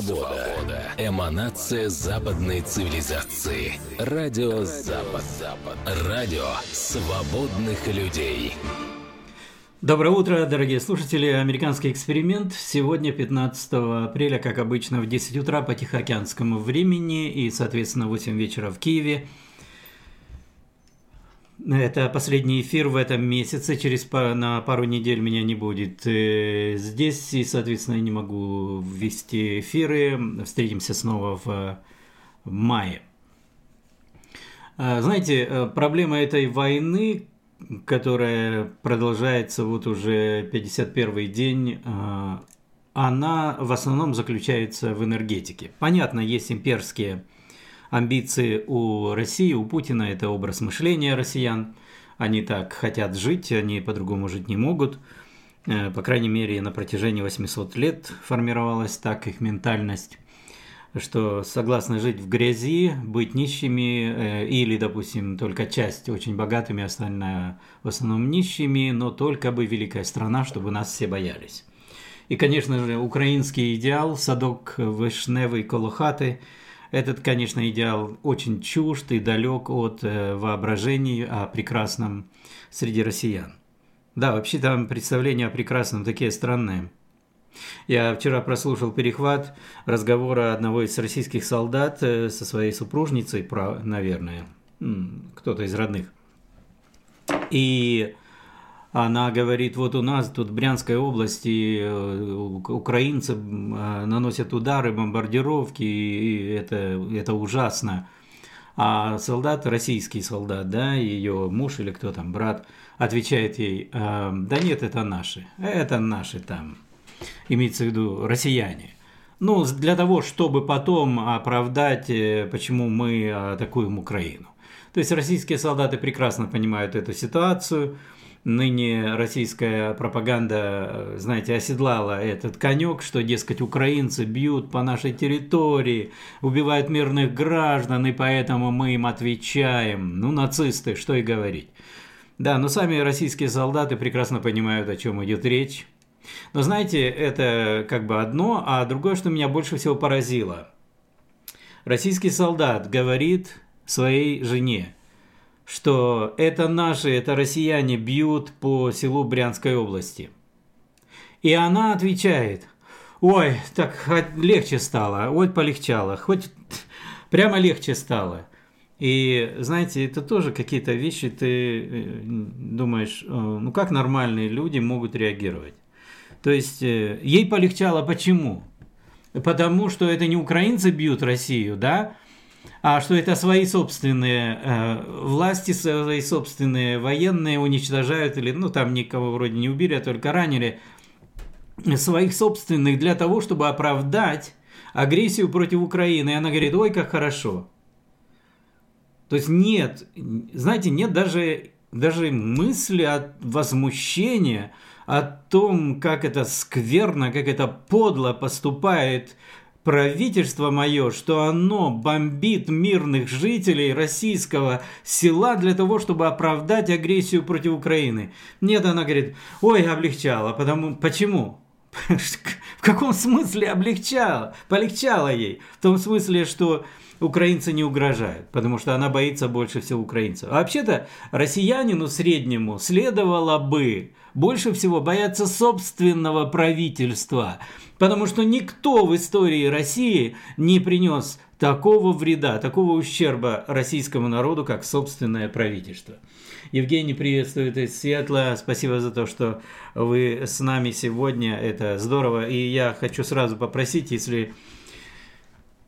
Свобода. Свобода. Эманация западной цивилизации. Радио Запад. Запад. Радио свободных людей. Доброе утро, дорогие слушатели. Американский эксперимент. Сегодня 15 апреля, как обычно, в 10 утра по тихоокеанскому времени и, соответственно, 8 вечера в Киеве. Это последний эфир в этом месяце. Через на пару недель меня не будет э, здесь, и, соответственно, я не могу вести эфиры. Встретимся снова в мае. А, знаете, э, проблема этой войны, которая продолжается вот уже 51 день, э, она в основном заключается в энергетике. Понятно, есть имперские амбиции у России, у Путина – это образ мышления россиян. Они так хотят жить, они по-другому жить не могут. Э, по крайней мере, на протяжении 800 лет формировалась так их ментальность что согласны жить в грязи, быть нищими э, или, допустим, только часть очень богатыми, остальная в основном нищими, но только бы великая страна, чтобы нас все боялись. И, конечно же, украинский идеал, садок вишневый колохаты – этот, конечно, идеал очень чужд и далек от э, воображений о прекрасном среди россиян. Да, вообще там представления о прекрасном такие странные. Я вчера прослушал перехват разговора одного из российских солдат э, со своей супружницей, наверное, кто-то из родных. И она говорит, вот у нас тут в Брянской области э, украинцы э, наносят удары, бомбардировки, и это, это ужасно. А солдат, российский солдат, да, ее муж или кто там, брат, отвечает ей, «Э, да нет, это наши, это наши там, имеется в виду россияне. Ну, для того, чтобы потом оправдать, почему мы атакуем Украину. То есть российские солдаты прекрасно понимают эту ситуацию, ныне российская пропаганда, знаете, оседлала этот конек, что, дескать, украинцы бьют по нашей территории, убивают мирных граждан, и поэтому мы им отвечаем. Ну, нацисты, что и говорить. Да, но сами российские солдаты прекрасно понимают, о чем идет речь. Но знаете, это как бы одно, а другое, что меня больше всего поразило. Российский солдат говорит своей жене, что это наши, это россияне бьют по селу Брянской области. И она отвечает, ой, так легче стало, ой, полегчало, хоть прямо легче стало. И знаете, это тоже какие-то вещи, ты э, думаешь, э, ну как нормальные люди могут реагировать? То есть э, ей полегчало почему? Потому что это не украинцы бьют Россию, да, а что это свои собственные э, власти, свои собственные военные уничтожают, или, ну, там никого вроде не убили, а только ранили, своих собственных для того, чтобы оправдать агрессию против Украины. И она говорит, ой, как хорошо. То есть нет, знаете, нет даже, даже мысли от возмущения о том, как это скверно, как это подло поступает правительство мое, что оно бомбит мирных жителей российского села для того, чтобы оправдать агрессию против Украины. Нет, она говорит, ой, облегчало, потому, почему? В каком смысле облегчало? Полегчало ей. В том смысле, что украинцы не угрожают, потому что она боится больше всего украинцев. А вообще-то россиянину среднему следовало бы больше всего бояться собственного правительства, потому что никто в истории России не принес такого вреда, такого ущерба российскому народу, как собственное правительство. Евгений приветствует из Сиэтла. Спасибо за то, что вы с нами сегодня. Это здорово. И я хочу сразу попросить, если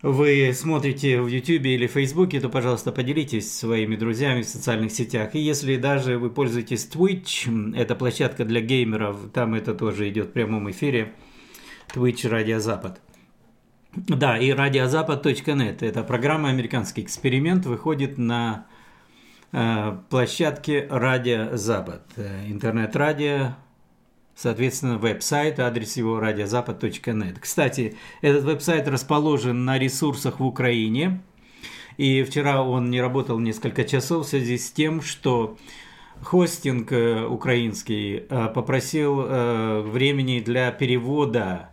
вы смотрите в YouTube или Фейсбуке, то, пожалуйста, поделитесь своими друзьями в социальных сетях. И если даже вы пользуетесь Twitch, это площадка для геймеров, там это тоже идет в прямом эфире. Twitch Радио Запад. Да, и радиозапад.нет. Это программа «Американский эксперимент» выходит на э, площадке Радио Запад. Э, интернет-радио соответственно, веб-сайт, адрес его радиозапад.нет. Кстати, этот веб-сайт расположен на ресурсах в Украине, и вчера он не работал несколько часов в связи с тем, что хостинг э, украинский э, попросил э, времени для перевода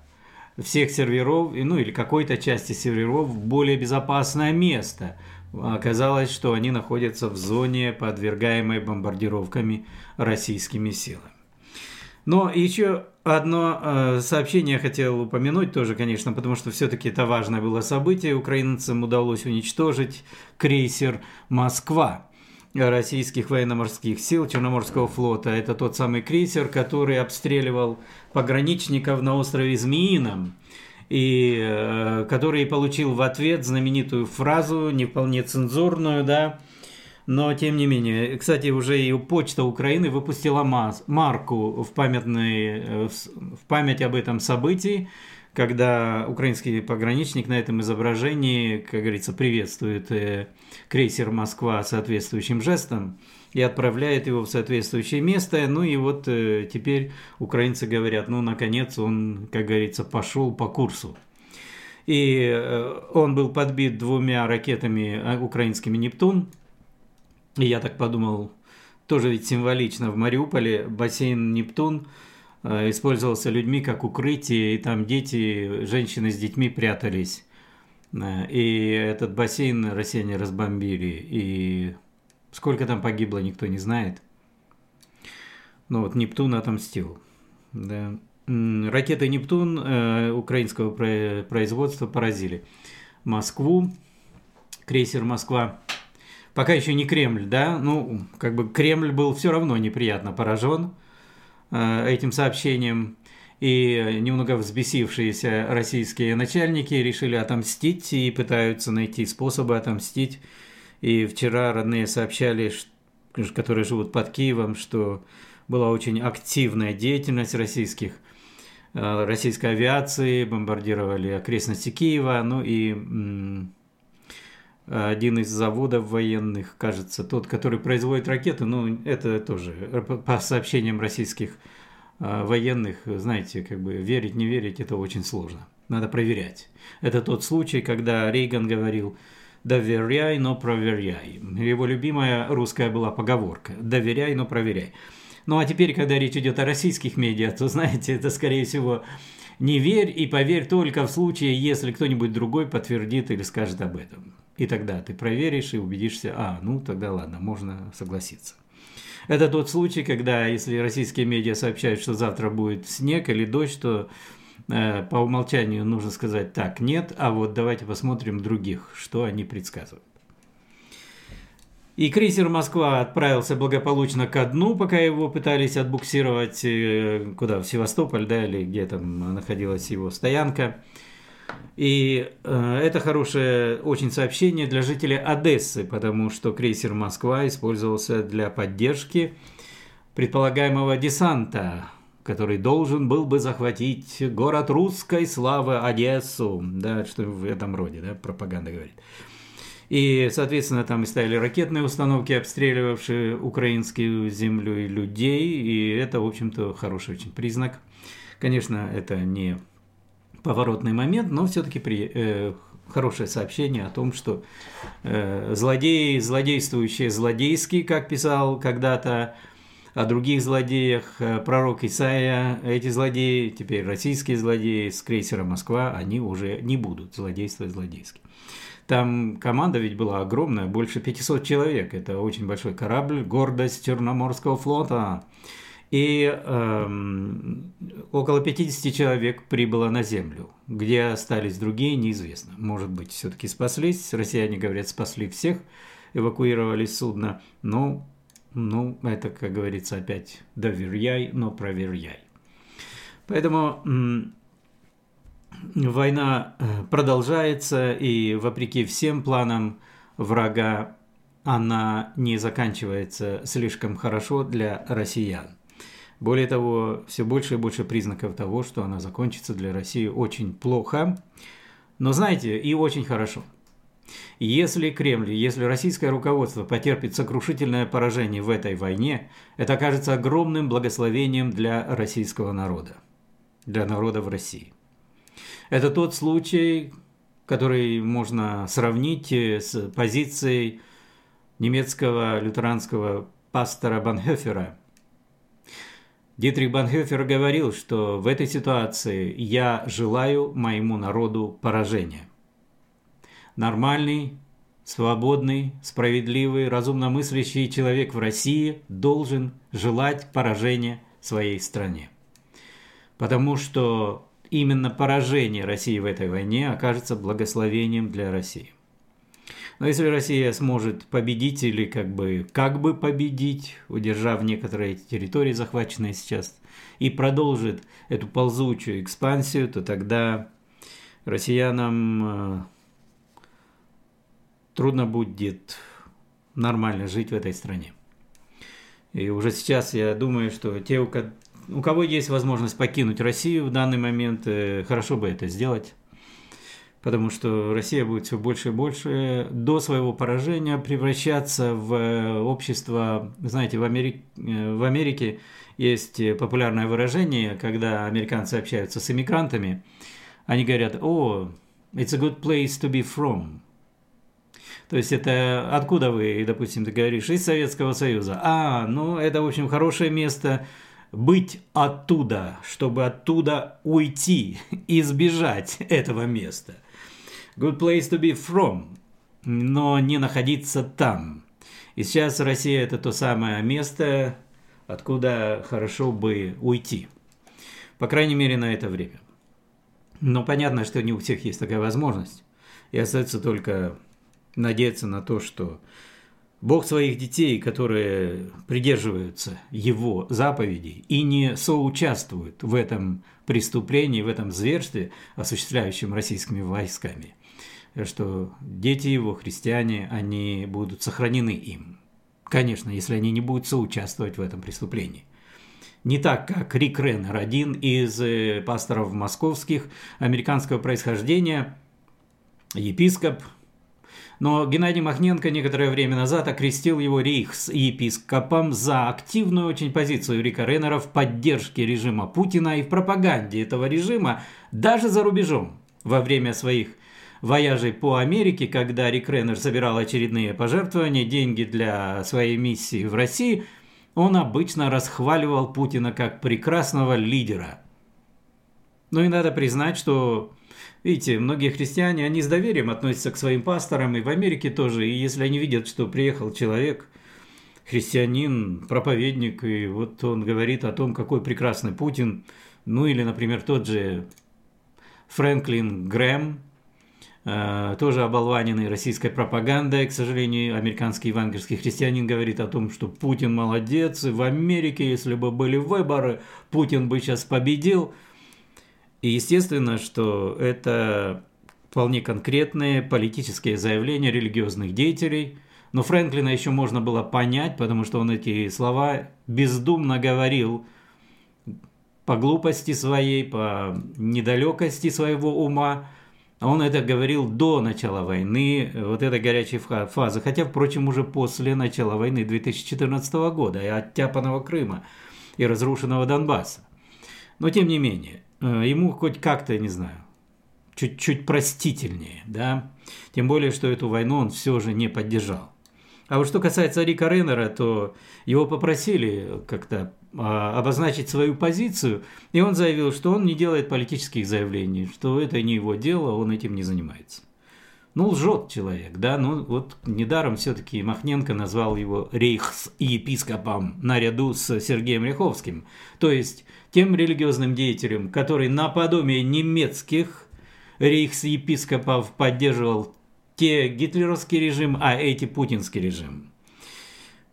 всех серверов, ну или какой-то части серверов в более безопасное место. Оказалось, что они находятся в зоне, подвергаемой бомбардировками российскими силами. Но еще одно э, сообщение хотел упомянуть тоже, конечно, потому что все-таки это важное было событие. Украинцам удалось уничтожить крейсер «Москва» российских военно-морских сил Черноморского флота. Это тот самый крейсер, который обстреливал пограничников на острове Змеином и э, который получил в ответ знаменитую фразу, не вполне цензурную, да, но тем не менее. Кстати, уже и Почта Украины выпустила марку в, памятной, э, в память об этом событии, когда украинский пограничник на этом изображении, как говорится, приветствует э, крейсер «Москва» соответствующим жестом и отправляет его в соответствующее место. Ну и вот э, теперь украинцы говорят, ну, наконец он, как говорится, пошел по курсу. И он был подбит двумя ракетами украинскими «Нептун», и я так подумал, тоже ведь символично, в Мариуполе бассейн «Нептун» э, использовался людьми как укрытие, и там дети, женщины с детьми прятались. Э, и этот бассейн россияне разбомбили. И сколько там погибло, никто не знает. Ну вот Нептун отомстил. Да. Ракеты Нептун э, украинского производства поразили Москву, крейсер Москва пока еще не Кремль, да, ну, как бы Кремль был все равно неприятно поражен э, этим сообщением, и немного взбесившиеся российские начальники решили отомстить и пытаются найти способы отомстить. И вчера родные сообщали, которые живут под Киевом, что была очень активная деятельность российских э, российской авиации, бомбардировали окрестности Киева, ну и один из заводов военных, кажется, тот, который производит ракеты, ну, это тоже по сообщениям российских а, военных, знаете, как бы верить, не верить, это очень сложно. Надо проверять. Это тот случай, когда Рейган говорил «доверяй, но проверяй». Его любимая русская была поговорка «доверяй, но проверяй». Ну а теперь, когда речь идет о российских медиа, то, знаете, это, скорее всего, не верь и поверь только в случае, если кто-нибудь другой подтвердит или скажет об этом. И тогда ты проверишь и убедишься, а, ну тогда ладно, можно согласиться. Это тот случай, когда если российские медиа сообщают, что завтра будет снег или дождь, то э, по умолчанию нужно сказать так, нет, а вот давайте посмотрим других, что они предсказывают. И крейсер «Москва» отправился благополучно ко дну, пока его пытались отбуксировать э, куда, в Севастополь, да, или где там находилась его стоянка. И э, это хорошее очень сообщение для жителей Одессы, потому что крейсер «Москва» использовался для поддержки предполагаемого десанта, который должен был бы захватить город русской славы Одессу. Да, что в этом роде, да, пропаганда говорит. И, соответственно, там и ставили ракетные установки, обстреливавшие украинскую землю и людей. И это, в общем-то, хороший очень признак. Конечно, это не поворотный момент, но все-таки при, э, хорошее сообщение о том, что э, злодеи, злодействующие злодейские, как писал когда-то о других злодеях э, пророк Исаия, эти злодеи, теперь российские злодеи с крейсера «Москва», они уже не будут злодействовать злодейски. Там команда ведь была огромная, больше 500 человек. Это очень большой корабль, гордость Черноморского флота. И эм, около 50 человек прибыло на Землю. Где остались другие, неизвестно. Может быть, все-таки спаслись. Россияне говорят, спасли всех, эвакуировали судно. Но, ну, это, как говорится, опять доверяй, но проверяй. Поэтому война э, продолжается, и вопреки всем планам врага, она не заканчивается слишком хорошо для россиян. Более того, все больше и больше признаков того, что она закончится для России очень плохо. Но знаете, и очень хорошо. Если Кремль, если российское руководство потерпит сокрушительное поражение в этой войне, это окажется огромным благословением для российского народа, для народа в России. Это тот случай, который можно сравнить с позицией немецкого лютеранского пастора Банхефера – Дитрих Банхёфер говорил, что в этой ситуации я желаю моему народу поражения. Нормальный, свободный, справедливый, разумно мыслящий человек в России должен желать поражения своей стране. Потому что именно поражение России в этой войне окажется благословением для России. Но если Россия сможет победить или как бы, как бы победить, удержав некоторые территории, захваченные сейчас, и продолжит эту ползучую экспансию, то тогда россиянам э, трудно будет нормально жить в этой стране. И уже сейчас я думаю, что те, у кого есть возможность покинуть Россию в данный момент, э, хорошо бы это сделать потому что Россия будет все больше и больше до своего поражения превращаться в э, общество, знаете, в, Америке, э, в Америке есть популярное выражение, когда американцы общаются с иммигрантами, они говорят, о, it's a good place to be from. То есть это откуда вы, допустим, ты говоришь, из Советского Союза. А, ну это, в общем, хорошее место быть оттуда, чтобы оттуда уйти, избежать этого места. Good place to be from, но не находиться там. И сейчас Россия это то самое место, откуда хорошо бы уйти. По крайней мере, на это время. Но понятно, что не у всех есть такая возможность. И остается только надеяться на то, что Бог своих детей, которые придерживаются Его заповедей и не соучаствуют в этом преступлении, в этом зверстве, осуществляющем российскими войсками – что дети его, христиане, они будут сохранены им. Конечно, если они не будут соучаствовать в этом преступлении. Не так, как Рик Реннер, один из э, пасторов московских американского происхождения, епископ, но Геннадий Махненко некоторое время назад окрестил его рейхс-епископом за активную очень позицию Рика Реннера в поддержке режима Путина и в пропаганде этого режима даже за рубежом во время своих вояжей по Америке, когда Рик Реннер собирал очередные пожертвования, деньги для своей миссии в России, он обычно расхваливал Путина как прекрасного лидера. Ну и надо признать, что, видите, многие христиане, они с доверием относятся к своим пасторам, и в Америке тоже, и если они видят, что приехал человек, христианин, проповедник, и вот он говорит о том, какой прекрасный Путин, ну или, например, тот же Фрэнклин Грэм, тоже оболваненный российской пропагандой. К сожалению, американский евангельский христианин говорит о том, что Путин молодец, и в Америке, если бы были выборы, Путин бы сейчас победил. И естественно, что это вполне конкретные политические заявления религиозных деятелей. Но Фрэнклина еще можно было понять, потому что он эти слова бездумно говорил по глупости своей, по недалекости своего ума, он это говорил до начала войны, вот этой горячей фазы, хотя, впрочем, уже после начала войны 2014 года и оттяпанного Крыма и разрушенного Донбасса. Но, тем не менее, э, ему хоть как-то, не знаю, чуть-чуть простительнее, да, тем более, что эту войну он все же не поддержал. А вот что касается Рика Реннера, то его попросили как-то обозначить свою позицию, и он заявил, что он не делает политических заявлений, что это не его дело, он этим не занимается. Ну, лжет человек, да, ну вот недаром все-таки Махненко назвал его рейхс-епископом наряду с Сергеем Ряховским, то есть тем религиозным деятелем, который наподобие немецких рейхс-епископов поддерживал те гитлеровский режим, а эти путинский режим.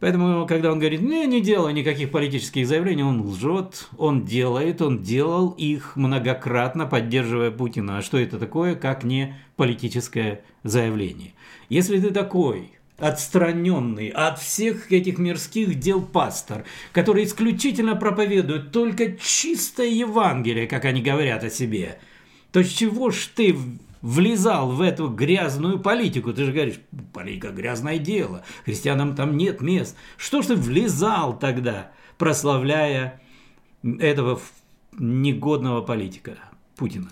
Поэтому, когда он говорит, не, не делаю никаких политических заявлений, он лжет, он делает, он делал их многократно, поддерживая Путина. А что это такое, как не политическое заявление? Если ты такой отстраненный от всех этих мирских дел пастор, который исключительно проповедует только чистое Евангелие, как они говорят о себе, то чего ж ты влезал в эту грязную политику. Ты же говоришь, политика – грязное дело, христианам там нет мест. Что ж ты влезал тогда, прославляя этого негодного политика Путина?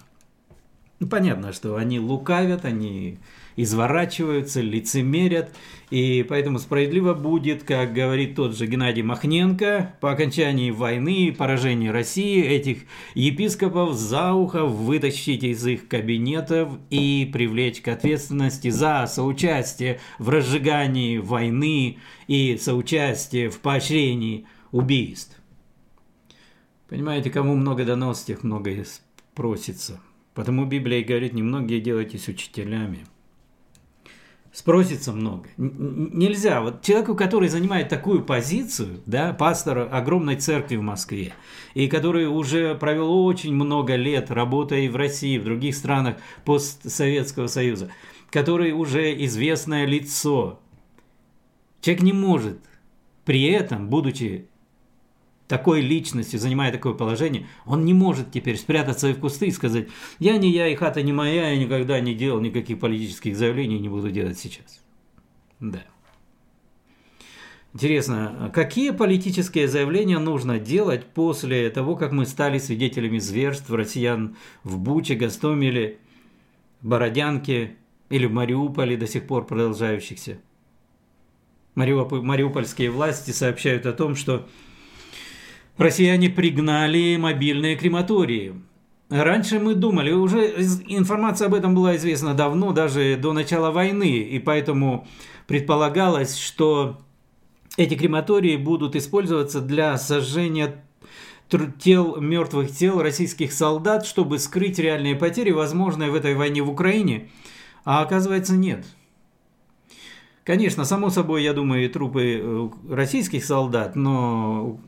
Ну, понятно, что они лукавят, они изворачиваются, лицемерят. И поэтому справедливо будет, как говорит тот же Геннадий Махненко, по окончании войны и поражении России этих епископов за ухо вытащить из их кабинетов и привлечь к ответственности за соучастие в разжигании войны и соучастие в поощрении убийств. Понимаете, кому много дано, с тех много и просится. Потому Библия говорит, немногие делайтесь учителями. Спросится много. Нельзя. Вот человеку, который занимает такую позицию, да, пастор огромной церкви в Москве, и который уже провел очень много лет, работая и в России, и в других странах постсоветского союза, который уже известное лицо, человек не может при этом, будучи такой личностью, занимая такое положение, он не может теперь спрятаться в кусты и сказать, я не я, и хата не моя, я никогда не делал никаких политических заявлений, не буду делать сейчас. Да. Интересно, какие политические заявления нужно делать после того, как мы стали свидетелями зверств россиян в Буче, Гастомеле, Бородянке или в Мариуполе до сих пор продолжающихся? Мариупольские власти сообщают о том, что Россияне пригнали мобильные крематории. Раньше мы думали, уже информация об этом была известна давно, даже до начала войны, и поэтому предполагалось, что эти крематории будут использоваться для сожжения тел, мертвых тел российских солдат, чтобы скрыть реальные потери, возможные в этой войне в Украине. А оказывается, нет. Конечно, само собой, я думаю, и трупы э, российских солдат, но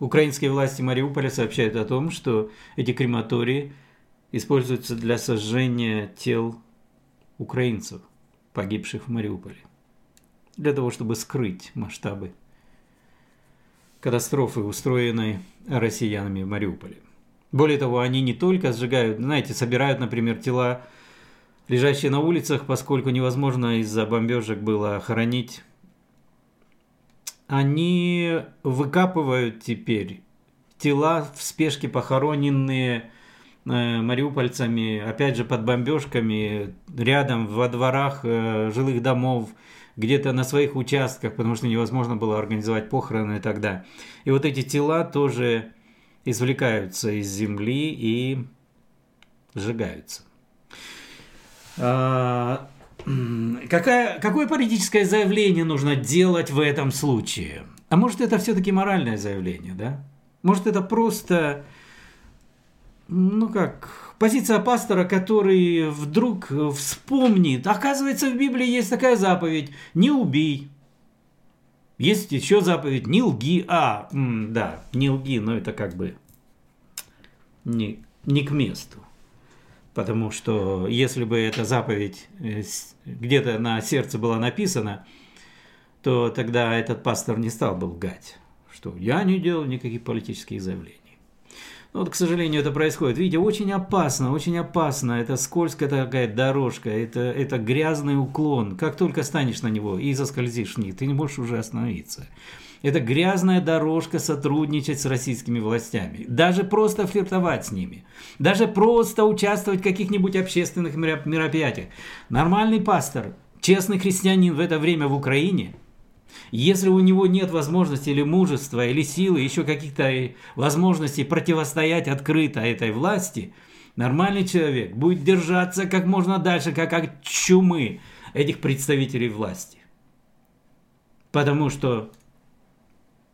Украинские власти Мариуполя сообщают о том, что эти крематории используются для сожжения тел украинцев, погибших в Мариуполе, для того, чтобы скрыть масштабы катастрофы, устроенной россиянами в Мариуполе. Более того, они не только сжигают, знаете, собирают, например, тела, лежащие на улицах, поскольку невозможно из-за бомбежек было хоронить они выкапывают теперь тела в спешке похороненные э, мариупольцами, опять же под бомбежками, рядом во дворах э, жилых домов, где-то на своих участках, потому что невозможно было организовать похороны тогда. И вот эти тела тоже извлекаются из земли и сжигаются. А, Какая, какое политическое заявление нужно делать в этом случае? А может это все-таки моральное заявление, да? Может это просто, ну как, позиция пастора, который вдруг вспомнит, оказывается в Библии есть такая заповедь, не убей. Есть еще заповедь, не лги, а, да, не лги, но это как бы не, не к месту. Потому что если бы эта заповедь э, где-то на сердце была написана, то тогда этот пастор не стал бы лгать, что я не делал никаких политических заявлений. Но вот, к сожалению, это происходит. Видите, очень опасно, очень опасно. Это скользкая такая дорожка, это, это грязный уклон. Как только станешь на него и заскользишь в них, ты не можешь уже остановиться. Это грязная дорожка сотрудничать с российскими властями. Даже просто флиртовать с ними. Даже просто участвовать в каких-нибудь общественных мероприятиях. Нормальный пастор, честный христианин в это время в Украине, если у него нет возможности или мужества, или силы, еще каких-то возможностей противостоять открыто этой власти, нормальный человек будет держаться как можно дальше, как от чумы этих представителей власти. Потому что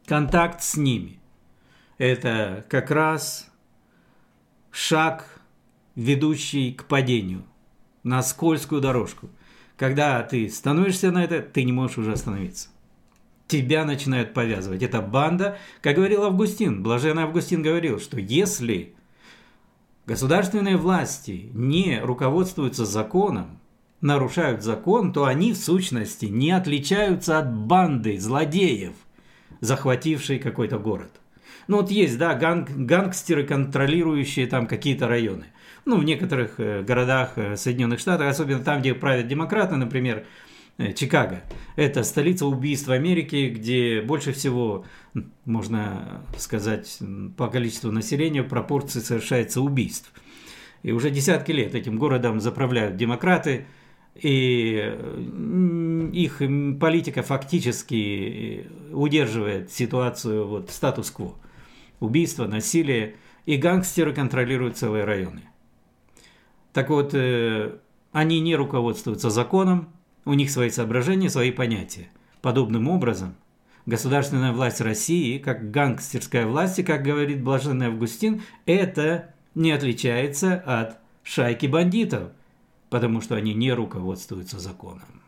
контакт с ними. Это как раз шаг, ведущий к падению на скользкую дорожку. Когда ты становишься на это, ты не можешь уже остановиться. Тебя начинают повязывать. Это банда, как говорил Августин, блаженный Августин говорил, что если государственные власти не руководствуются законом, нарушают закон, то они в сущности не отличаются от банды злодеев, захвативший какой-то город. Ну вот есть, да, ганг, гангстеры, контролирующие там какие-то районы. Ну, в некоторых э, городах э, Соединенных Штатов, особенно там, где правят демократы, например, э, Чикаго. Это столица убийств Америки, где больше всего, можно сказать, по количеству населения в пропорции совершается убийств. И уже десятки лет этим городом заправляют демократы, и их политика фактически удерживает ситуацию, вот статус-кво. Убийство, насилие, и гангстеры контролируют целые районы. Так вот, э, они не руководствуются законом, у них свои соображения, свои понятия. Подобным образом, государственная власть России, как гангстерская власть, и, как говорит блаженный Августин, это не отличается от шайки бандитов, потому что они не руководствуются законом.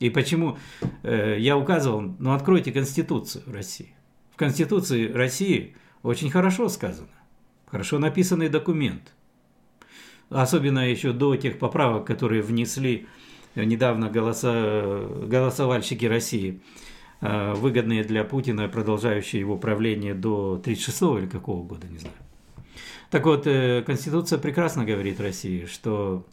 И почему э, я указывал, ну откройте Конституцию России. В Конституции России очень хорошо сказано, хорошо написанный документ. Особенно еще до тех поправок, которые внесли недавно голоса, голосовальщики России, э, выгодные для Путина, продолжающие его правление до 36 или какого года, не знаю. Так вот, э, Конституция прекрасно говорит России, что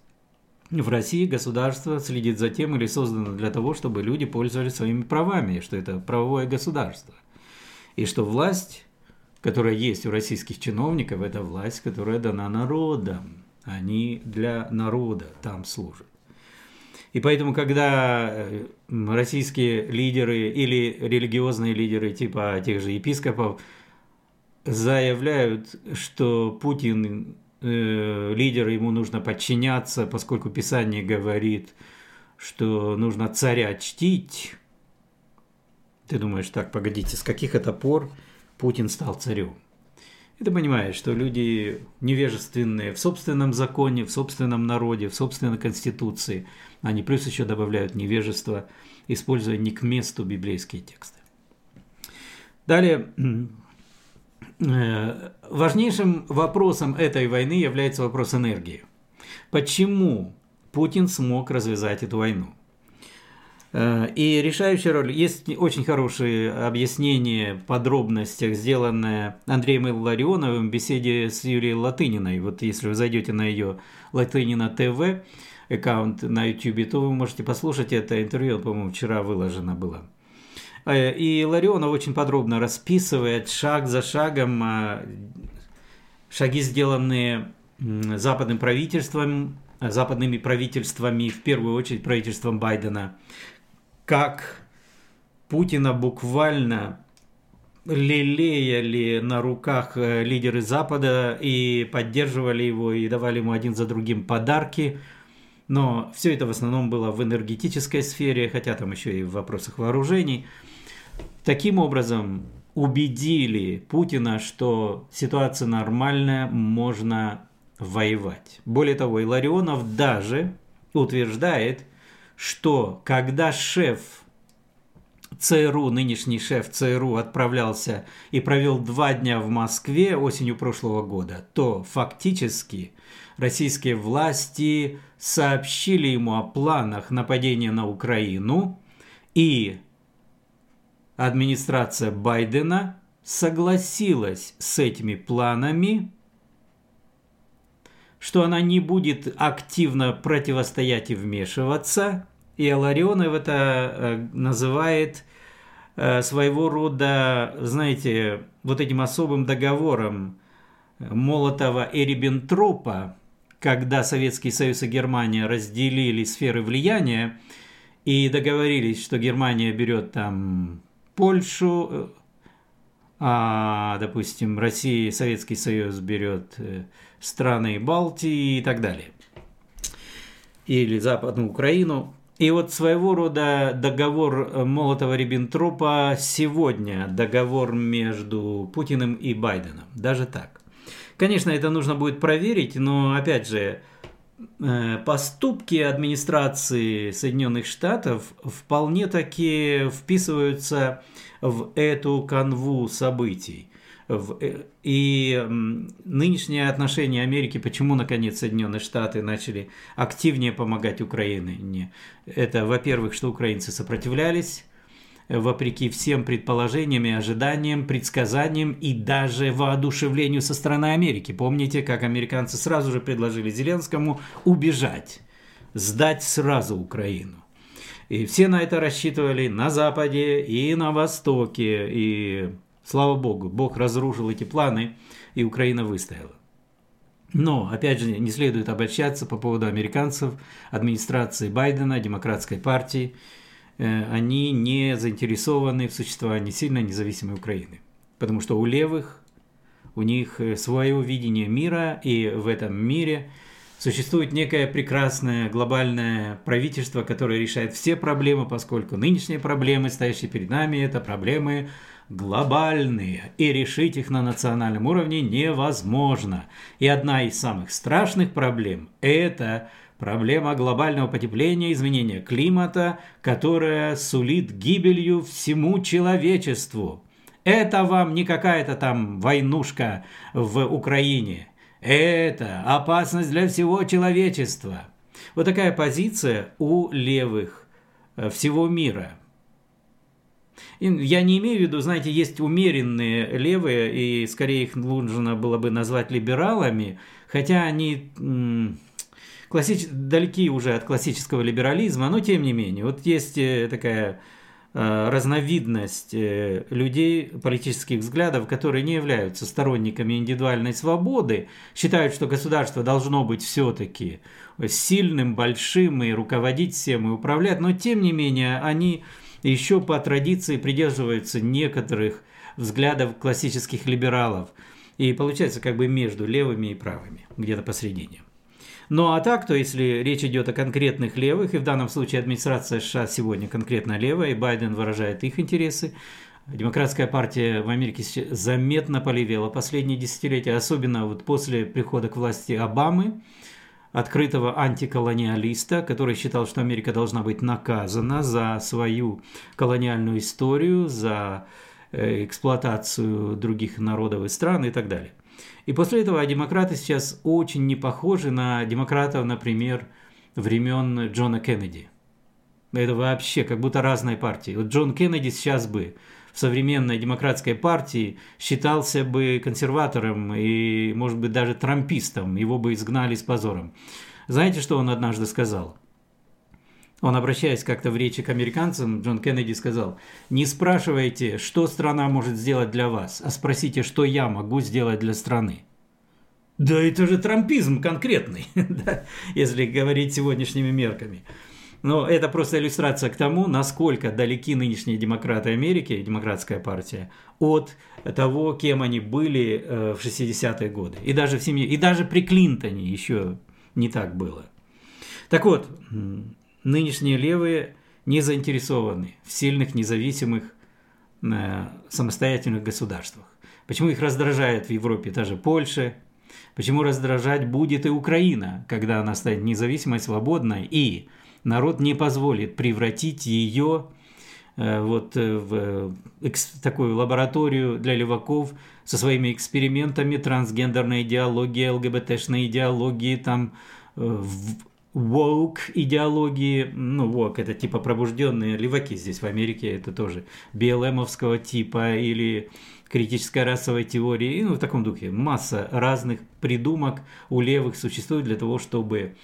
в России государство следит за тем или создано для того, чтобы люди пользовались своими правами, что это правовое государство. И что власть, которая есть у российских чиновников, это власть, которая дана народом. Они для народа там служат. И поэтому, когда э, российские лидеры или религиозные лидеры типа тех же епископов заявляют, что Путин э, лидер, ему нужно подчиняться, поскольку Писание говорит, что нужно царя чтить. Ты думаешь, так, погодите, с каких это пор Путин стал царем? И ты понимаешь, что люди невежественные в собственном законе, в собственном народе, в собственной конституции, они плюс еще добавляют невежество, используя не к месту библейские тексты. Далее, важнейшим вопросом этой войны является вопрос энергии. Почему Путин смог развязать эту войну? Э, и решающая роль, есть очень хорошее объяснение в подробностях, сделанное Андреем Илларионовым в беседе с Юлией Латыниной. Вот если вы зайдете на ее Латынина ТВ аккаунт на YouTube, то вы можете послушать это интервью, по-моему, вчера выложено было. Э, и Ларионов очень подробно расписывает шаг за шагом э, шаги, сделанные западным правительством, западными правительствами, в первую очередь правительством Байдена, как Путина буквально лелеяли на руках э, лидеры Запада и поддерживали его и давали ему один за другим подарки. Но все это в основном было в энергетической сфере, хотя там еще и в вопросах вооружений. Таким образом, убедили Путина, что ситуация нормальная, можно воевать. Более того, Иларионов даже утверждает, что когда шеф ЦРУ, нынешний шеф ЦРУ отправлялся и провел два дня в Москве осенью прошлого года, то фактически российские власти сообщили ему о планах нападения на Украину, и администрация Байдена согласилась с этими планами что она не будет активно противостоять и вмешиваться. И Аларионов это э, называет э, своего рода, знаете, вот этим особым договором Молотова и Риббентропа, когда Советский Союз и Германия разделили сферы влияния и договорились, что Германия берет там Польшу, э, а, допустим, Россия, Советский Союз берет страны Балтии и так далее. Или Западную Украину. И вот своего рода договор Молотова-Риббентропа сегодня, договор между Путиным и Байденом. Даже так. Конечно, это нужно будет проверить, но опять же, э, поступки администрации Соединенных Штатов вполне таки вписываются в эту канву событий. Э, и нынешнее отношение Америки, почему, наконец, Соединенные Штаты начали активнее помогать Украине? Это, во-первых, что украинцы сопротивлялись, э, вопреки всем предположениям и ожиданиям, предсказаниям и даже воодушевлению со стороны Америки. Помните, как американцы сразу же предложили Зеленскому убежать, сдать сразу Украину. И все на это рассчитывали на Западе и на Востоке. И Слава Богу, Бог разрушил эти планы, и Украина выстояла. Но, опять же, не следует обольщаться по поводу американцев, администрации Байдена, демократской партии. Э, они не заинтересованы в существовании сильно независимой Украины. Потому что у левых, у них э, свое видение мира, и в этом мире существует некое прекрасное глобальное правительство, которое решает все проблемы, поскольку нынешние проблемы, стоящие перед нами, это проблемы глобальные, и решить их на национальном уровне невозможно. И одна из самых страшных проблем – это проблема глобального потепления, изменения климата, которая сулит гибелью всему человечеству. Это вам не какая-то там войнушка в Украине. Это опасность для всего человечества. Вот такая позиция у левых э, всего мира – я не имею в виду, знаете, есть умеренные левые, и скорее их нужно было бы назвать либералами, хотя они классич... далеки уже от классического либерализма, но тем не менее. Вот есть э, такая э, разновидность э, людей политических взглядов, которые не являются сторонниками индивидуальной свободы, считают, что государство должно быть все-таки сильным, большим и руководить всем и управлять, но тем не менее они еще по традиции придерживаются некоторых взглядов классических либералов. И получается как бы между левыми и правыми, где-то посередине. Ну а так, то если речь идет о конкретных левых, и в данном случае администрация США сегодня конкретно левая, и Байден выражает их интересы, Демократская партия в Америке заметно полевела последние десятилетия, особенно вот после прихода к власти Обамы открытого антиколониалиста, который считал, что Америка должна быть наказана за свою колониальную историю, за э, эксплуатацию других народов и стран и так далее. И после этого демократы сейчас очень не похожи на демократов, например, времен Джона Кеннеди. Это вообще как будто разные партии. Вот Джон Кеннеди сейчас бы в современной демократской партии считался бы консерватором и, может быть, даже трампистом, его бы изгнали с позором. Знаете, что он однажды сказал? Он, обращаясь как-то в речи к американцам, Джон Кеннеди сказал, «Не спрашивайте, что страна может сделать для вас, а спросите, что я могу сделать для страны». Да это же трампизм конкретный, если говорить сегодняшними мерками. Но это просто иллюстрация к тому, насколько далеки нынешние демократы Америки, демократская партия, от того, кем они были э, в 60-е годы. И даже, в семье, и даже при Клинтоне еще не так было. Так вот, нынешние левые не заинтересованы в сильных, независимых, э, самостоятельных государствах. Почему их раздражает в Европе та же Польша, почему раздражать будет и Украина, когда она станет независимой, свободной и народ не позволит превратить ее э, вот э, в такую лабораторию для леваков со своими экспериментами трансгендерной идеологии, ЛГБТшной идеологии, там э, идеологии, ну, woke это типа пробужденные леваки здесь в Америке, это тоже БЛМовского типа или критической расовой теории, ну, в таком духе. Масса разных придумок у левых существует для того, чтобы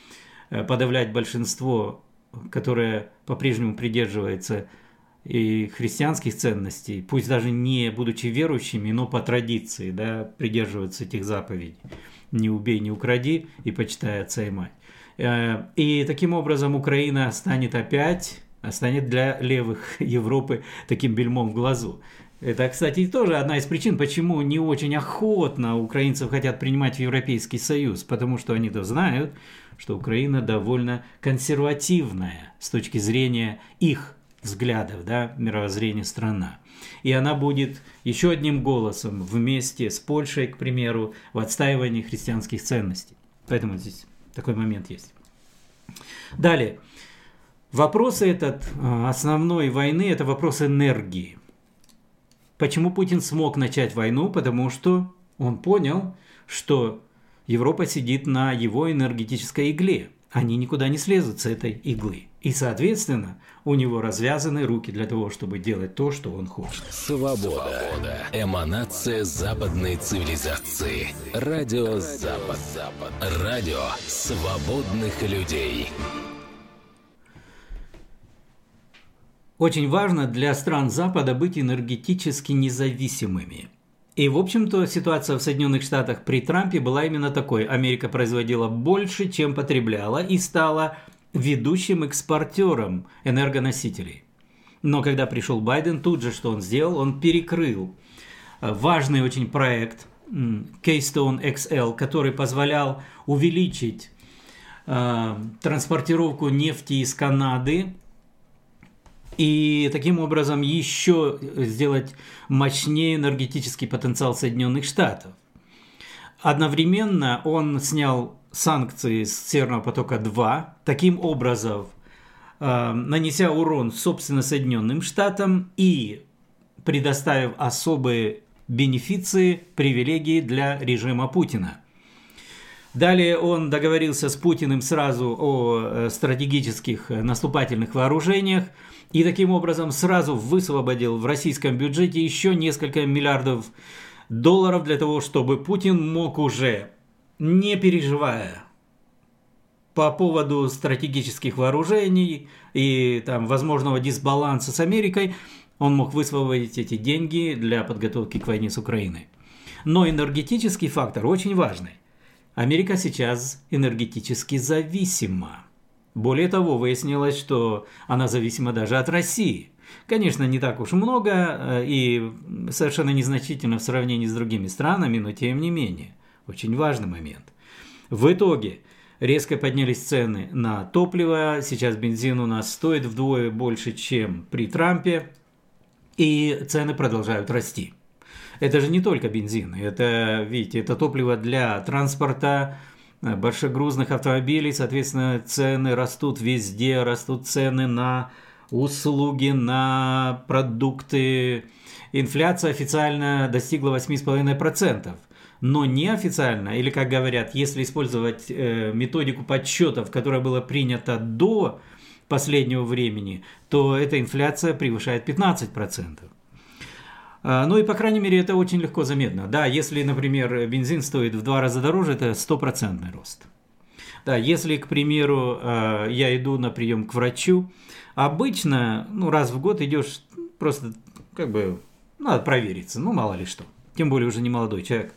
подавлять большинство которая по-прежнему придерживается и христианских ценностей, пусть даже не будучи верующими, но по традиции, да, придерживаются этих заповедей. Не убей, не укради и почитай отца и мать. Э, и таким образом Украина станет опять, станет для левых Европы таким бельмом в глазу. Это, кстати, тоже одна из причин, почему не очень охотно украинцев хотят принимать в Европейский Союз, потому что они-то знают, что Украина довольно консервативная с точки зрения их взглядов, да, мировоззрения страна. И она будет еще одним голосом вместе с Польшей, к примеру, в отстаивании христианских ценностей. Поэтому здесь такой момент есть. Далее. Вопрос этот а, основной войны – это вопрос энергии. Почему Путин смог начать войну? Потому что он понял, что Европа сидит на его энергетической игле. Они никуда не слезут с этой иглы. И, соответственно, у него развязаны руки для того, чтобы делать то, что он хочет. Свобода. Свобода. Эманация западной цивилизации. Радио Запад. Запад. Радио свободных людей. Очень важно для стран Запада быть энергетически независимыми. И, в общем-то, ситуация в Соединенных Штатах при Трампе была именно такой. Америка производила больше, чем потребляла, и стала ведущим экспортером энергоносителей. Но когда пришел Байден, тут же что он сделал? Он перекрыл э, важный очень проект Keystone XL, который позволял увеличить э, транспортировку нефти из Канады и таким образом еще сделать мощнее энергетический потенциал Соединенных Штатов. Одновременно он снял санкции с Северного потока-2, таким образом э, нанеся урон, собственно, Соединенным Штатам и предоставив особые бенефиции, привилегии для режима Путина. Далее он договорился с Путиным сразу о э, стратегических наступательных вооружениях и таким образом сразу высвободил в российском бюджете еще несколько миллиардов долларов для того, чтобы Путин мог уже, не переживая по поводу стратегических вооружений и там возможного дисбаланса с Америкой, он мог высвободить эти деньги для подготовки к войне с Украиной. Но энергетический фактор очень важный. Америка сейчас энергетически зависима. Более того, выяснилось, что она зависима даже от России. Конечно, не так уж много э, и совершенно незначительно в сравнении с другими странами, но тем не менее, очень важный момент. В итоге резко поднялись цены на топливо, сейчас бензин у нас стоит вдвое больше, чем при Трампе, и цены продолжают расти. Это же не только бензин, это, видите, это топливо для транспорта, Э, большегрузных автомобилей, соответственно, цены растут везде, растут цены на услуги, на продукты. Инфляция официально достигла 8,5%. Но неофициально, или как говорят, если использовать э, методику подсчетов, которая была принята до последнего времени, то эта инфляция превышает 15%. А, ну и, по крайней мере, это очень легко заметно. Да, если, например, бензин стоит в два раза дороже, это стопроцентный рост. Да, если, к примеру, а, я иду на прием к врачу, обычно, ну, раз в год идешь просто, как бы, надо провериться, ну, мало ли что. Тем более уже не молодой человек.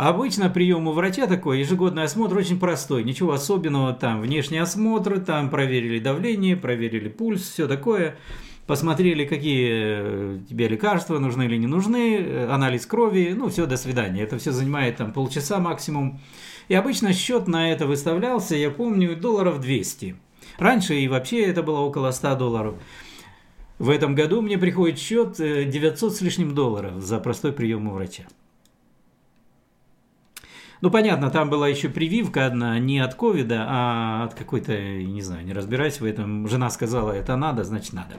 Обычно прием у врача такой, ежегодный осмотр очень простой, ничего особенного, там внешний осмотр, там проверили давление, проверили пульс, все такое посмотрели, какие э, тебе лекарства нужны или не нужны, э, анализ крови, ну все, до свидания. Это все занимает там полчаса максимум. И обычно счет на это выставлялся, я помню, долларов 200. Раньше и вообще это было около 100 долларов. В этом году мне приходит счет 900 э, с лишним долларов за простой прием у врача. Ну, понятно, там была еще прививка одна не от ковида, а от какой-то, не знаю, не разбираюсь в этом. Жена сказала, это надо, значит надо.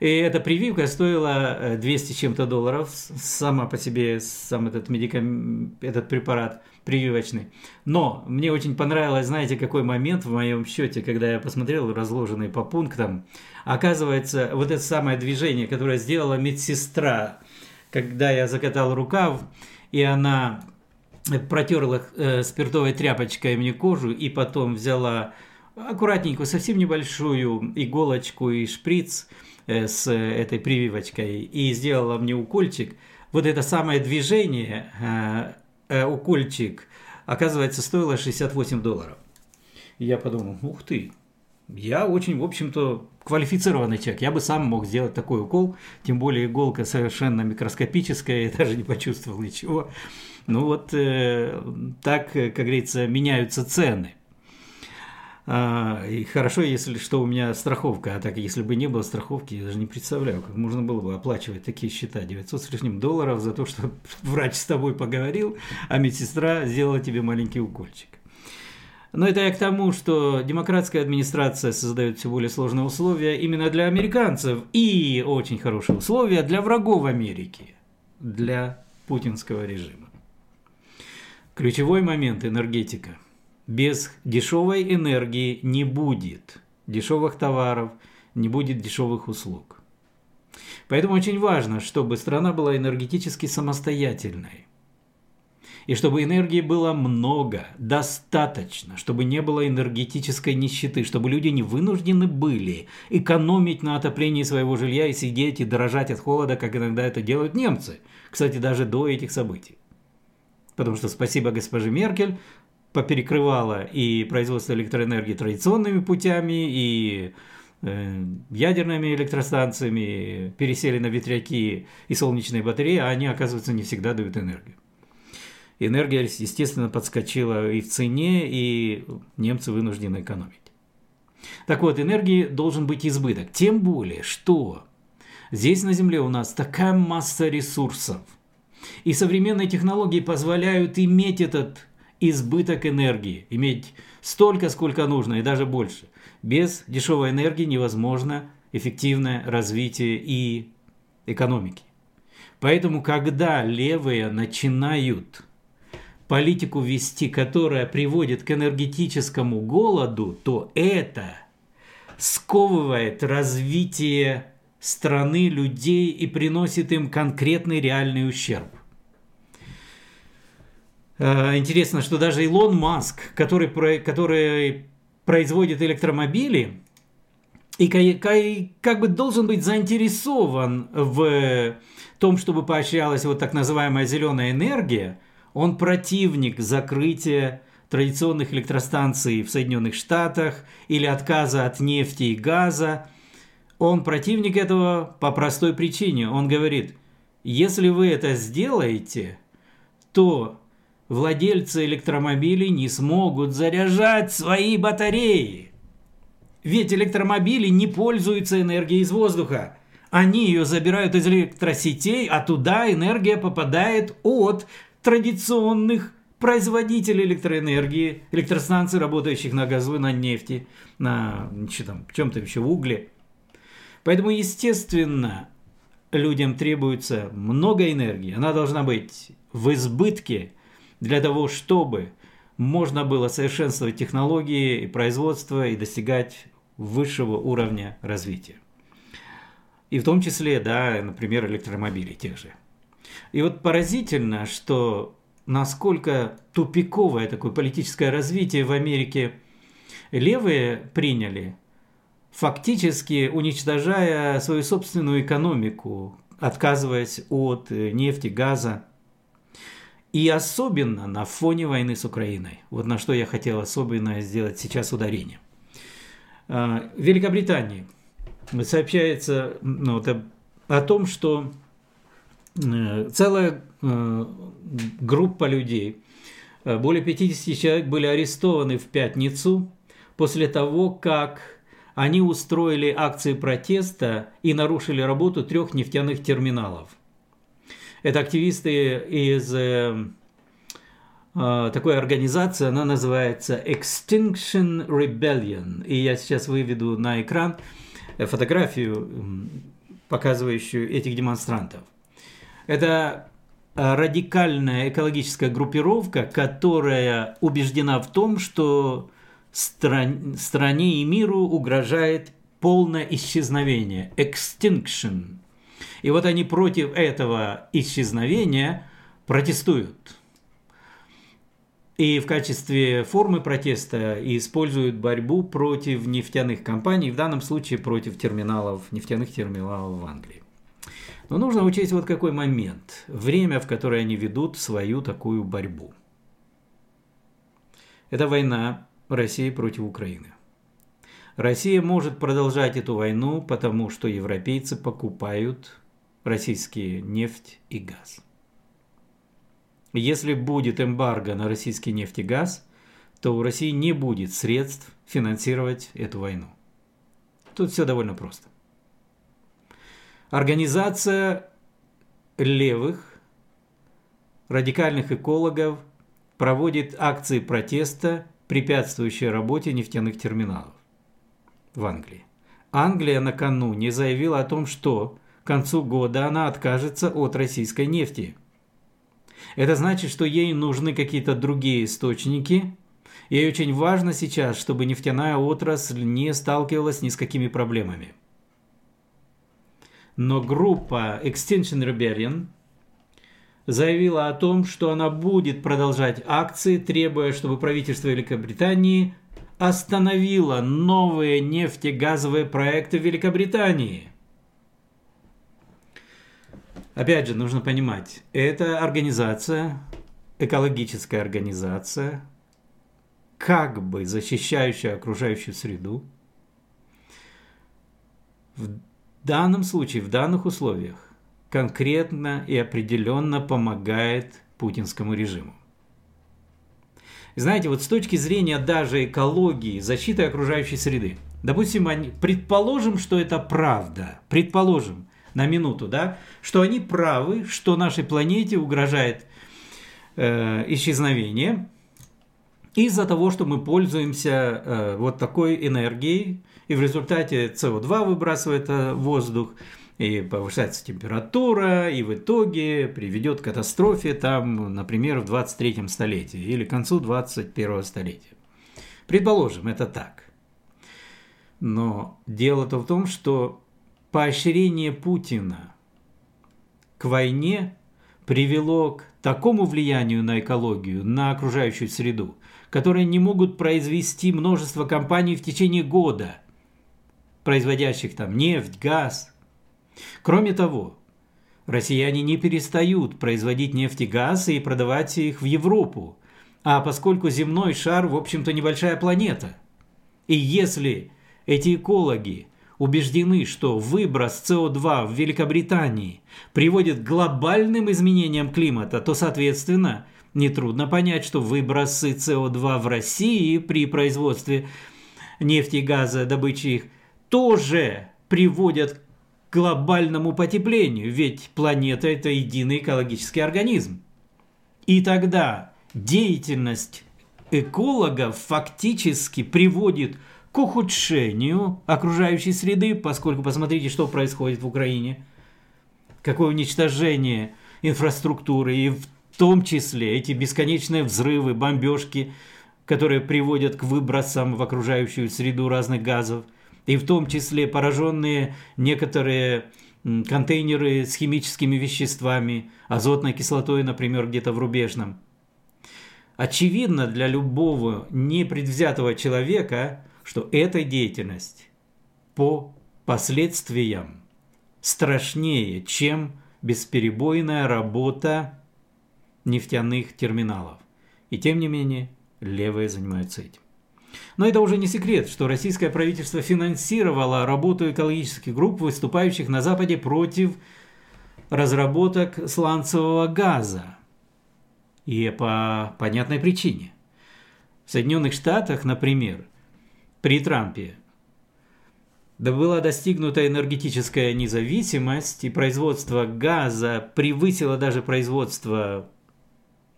И эта прививка стоила 200 э, чем-то долларов, сама по себе, сам этот медикамент, этот препарат прививочный. Но мне очень понравилось, знаете, какой момент в моем счете, когда я посмотрел разложенный по пунктам. Оказывается, вот это самое движение, которое сделала медсестра, когда я закатал рукав, и она протерла э, спиртовой тряпочкой мне кожу и потом взяла аккуратненькую, совсем небольшую иголочку и шприц э, с этой прививочкой и сделала мне укольчик. Вот это самое движение, э, э, укольчик, оказывается, стоило 68 долларов. Я подумал, ух ты, я очень, в общем-то, квалифицированный человек. Я бы сам мог сделать такой укол, тем более иголка совершенно микроскопическая, я даже не почувствовал ничего. Ну вот э, так, как говорится, меняются цены. А, и хорошо, если что у меня страховка, а так если бы не было страховки, я даже не представляю, как можно было бы оплачивать такие счета. 900 с лишним долларов за то, что врач с тобой поговорил, а медсестра сделала тебе маленький укольчик. Но это я к тому, что демократская администрация создает все более сложные условия именно для американцев и очень хорошие условия для врагов Америки, для путинского режима. Ключевой момент – энергетика. Без дешевой энергии не будет дешевых товаров, не будет дешевых услуг. Поэтому очень важно, чтобы страна была энергетически самостоятельной. И чтобы энергии было много, достаточно, чтобы не было энергетической нищеты, чтобы люди не вынуждены были экономить на отоплении своего жилья и сидеть и дрожать от холода, как иногда это делают немцы. Кстати, даже до этих событий. Потому что спасибо госпоже Меркель, поперекрывала и производство электроэнергии традиционными путями, и э, ядерными электростанциями, пересели на ветряки и солнечные батареи, а они, оказывается, не всегда дают энергию. Энергия, естественно, подскочила и в цене, и немцы вынуждены экономить. Так вот, энергии должен быть избыток. Тем более, что здесь на Земле у нас такая масса ресурсов. И современные технологии позволяют иметь этот избыток энергии, иметь столько, сколько нужно, и даже больше. Без дешевой энергии невозможно эффективное развитие и экономики. Поэтому, когда левые начинают политику вести, которая приводит к энергетическому голоду, то это сковывает развитие страны, людей и приносит им конкретный реальный ущерб. Э, интересно, что даже Илон Маск, который, который производит электромобили, и как бы должен быть заинтересован в том, чтобы поощрялась вот так называемая зеленая энергия, он противник закрытия традиционных электростанций в Соединенных Штатах или отказа от нефти и газа. Он противник этого по простой причине. Он говорит, если вы это сделаете, то владельцы электромобилей не смогут заряжать свои батареи. Ведь электромобили не пользуются энергией из воздуха. Они ее забирают из электросетей, а туда энергия попадает от традиционных производителей электроэнергии, электростанций, работающих на газу, на нефти, на что там, чем-то еще, угле. Поэтому, естественно, людям требуется много энергии. Она должна быть в избытке для того, чтобы можно было совершенствовать технологии и производство и достигать высшего уровня развития. И в том числе, да, например, электромобилей тех же. И вот поразительно, что насколько тупиковое такое политическое развитие в Америке левые приняли, фактически уничтожая свою собственную экономику, отказываясь от нефти, газа. И особенно на фоне войны с Украиной. Вот на что я хотел особенно сделать сейчас ударение. А, в Великобритании сообщается ну, о, том, что Э, целая э, группа людей, э, более 50 человек были арестованы в пятницу после того, как они устроили акции протеста и нарушили работу трех нефтяных терминалов. Это активисты из такой организации, она называется Extinction Rebellion. И я сейчас выведу на экран фотографию, показывающую этих демонстрантов. Это э, радикальная экологическая группировка, которая убеждена в том, что стран, стране и миру угрожает полное исчезновение, extinction. И вот они против этого исчезновения протестуют. И в качестве формы протеста используют борьбу против нефтяных компаний, в данном случае против терминалов, нефтяных терминалов в Англии. Но нужно учесть вот какой момент. Время, в которое они ведут свою такую борьбу. Это война России против Украины. Россия может продолжать эту войну, потому что европейцы покупают российские нефть и газ. Если будет эмбарго на российский нефть и газ, то у России не будет средств финансировать эту войну. Тут все довольно просто. Организация левых радикальных экологов проводит акции протеста, препятствующие работе нефтяных терминалов в Англии. Англия накануне заявила о том, что к концу года она откажется от российской нефти. Это значит, что ей нужны какие-то другие источники. Ей очень важно сейчас, чтобы нефтяная отрасль не сталкивалась ни с какими проблемами но группа Extinction Rebellion заявила о том, что она будет продолжать акции, требуя, чтобы правительство Великобритании остановило новые нефтегазовые проекты в Великобритании. Опять же, нужно понимать, это организация, экологическая организация, как бы защищающая окружающую среду. В данном случае, в данных условиях, конкретно и определенно помогает путинскому режиму. Знаете, вот с точки зрения даже экологии, защиты окружающей среды, допустим, они, предположим, что это правда, предположим, на минуту, да, что они правы, что нашей планете угрожает э, исчезновение из-за того, что мы пользуемся э, вот такой энергией, и в результате СО2 выбрасывает э, воздух, и повышается температура, и в итоге приведет к катастрофе там, например, в 23 столетии или к концу 21 столетия. Предположим, это так. Но дело-то в том, что поощрение Путина к войне привело к такому влиянию на экологию, на окружающую среду, которые не могут произвести множество компаний в течение года, производящих там нефть, газ. Кроме того, россияне не перестают производить нефть и газ и продавать их в Европу, а поскольку земной шар, в общем-то, небольшая планета. И если эти экологи убеждены, что выброс СО2 в Великобритании приводит к глобальным изменениям климата, то, соответственно, нетрудно понять, что выбросы СО2 в России при производстве нефти и газа, добычи их, тоже приводят к глобальному потеплению, ведь планета – это единый экологический организм. И тогда деятельность экологов фактически приводит к ухудшению окружающей среды, поскольку посмотрите, что происходит в Украине. Какое уничтожение инфраструктуры, и в том числе эти бесконечные взрывы, бомбежки, которые приводят к выбросам в окружающую среду разных газов, и в том числе пораженные некоторые контейнеры с химическими веществами, азотной кислотой, например, где-то в рубежном. Очевидно для любого непредвзятого человека, что эта деятельность по последствиям страшнее, чем бесперебойная работа нефтяных терминалов. И тем не менее, левые занимаются этим. Но это уже не секрет, что российское правительство финансировало работу экологических групп, выступающих на Западе против разработок сланцевого газа. И по понятной причине. В Соединенных Штатах, например, при Трампе. Да была достигнута энергетическая независимость, и производство газа превысило даже производство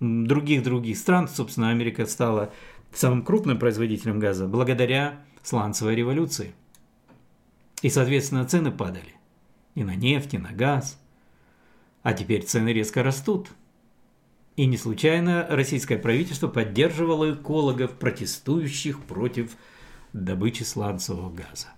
других-других стран. Собственно, Америка стала самым крупным производителем газа благодаря сланцевой революции. И, соответственно, цены падали. И на нефть, и на газ. А теперь цены резко растут. И не случайно российское правительство поддерживало экологов, протестующих против добычи сланцевого газа.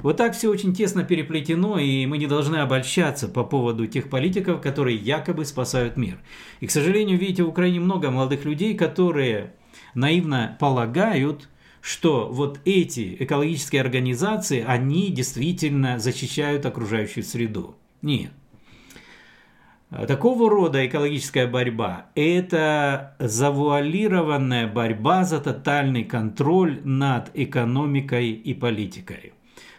Вот так все очень тесно переплетено, и мы не должны обольщаться по поводу тех политиков, которые якобы спасают мир. И, к сожалению, видите, в Украине много молодых людей, которые наивно полагают, что вот эти экологические организации, они действительно защищают окружающую среду. Нет. Такого рода экологическая борьба – это завуалированная борьба за тотальный контроль над экономикой и политикой.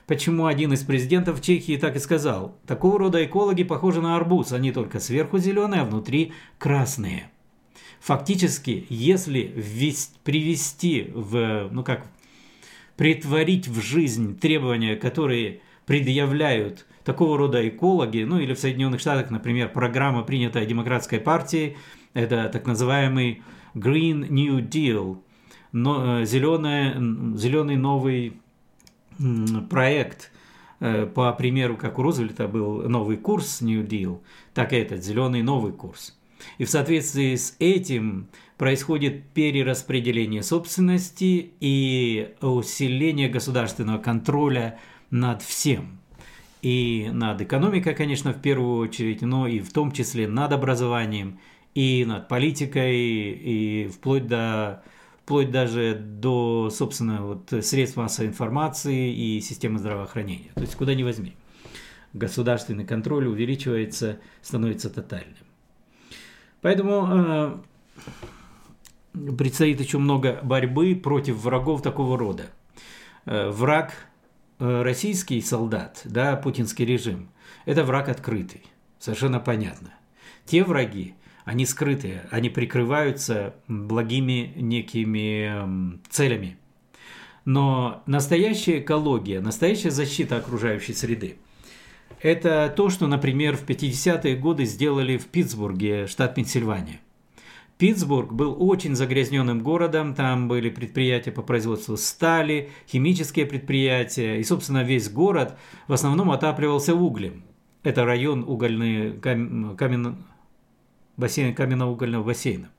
Почему один из президентов Чехии так и сказал? Такого рода экологи похожи на арбуз, они только сверху зеленые, а внутри красные. Фактически, если ввести, привести в, ну как, притворить в жизнь требования, которые предъявляют такого рода экологи, ну или в Соединенных Штатах, например, программа, принятая Демократской партией, это так называемый Green New Deal, но, э, зеленый новый проект, э, по примеру, как у Рузвельта был новый курс New Deal, так и этот зеленый новый курс. И в соответствии с этим происходит перераспределение собственности и усиление государственного контроля над всем – и над экономикой, конечно, в первую очередь, но и в том числе над образованием, и над политикой, и вплоть до вплоть даже до, собственно, вот средств массовой информации и системы здравоохранения. То есть куда ни возьми. Государственный контроль увеличивается, становится тотальным. Поэтому э, предстоит еще много борьбы против врагов такого рода. Э, враг э, российский солдат, да, путинский режим, это враг открытый, совершенно понятно. Те враги, они скрытые, они прикрываются благими некими целями. Но настоящая экология, настоящая защита окружающей среды – это то, что, например, в 50-е годы сделали в Питтсбурге, штат Пенсильвания. Питтсбург был очень загрязненным городом, там были предприятия по производству стали, химические предприятия, и, собственно, весь город в основном отапливался углем. Это район угольный, камен, бассейн, каменно-угольного бассейна.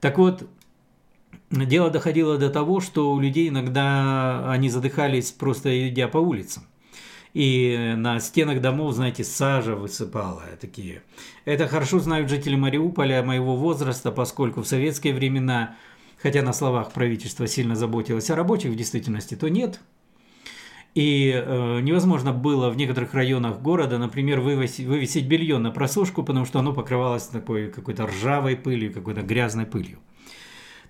Так вот, дело доходило до того, что у людей иногда они задыхались просто идя по улицам. И на стенах домов, знаете, сажа высыпала такие. Это хорошо знают жители Мариуполя моего возраста, поскольку в советские времена, хотя на словах правительство сильно заботилось о рабочих, в действительности то нет – и э, невозможно было в некоторых районах города, например, вывесить, вывесить белье на просушку, потому что оно покрывалось такой какой-то ржавой пылью, какой-то грязной пылью.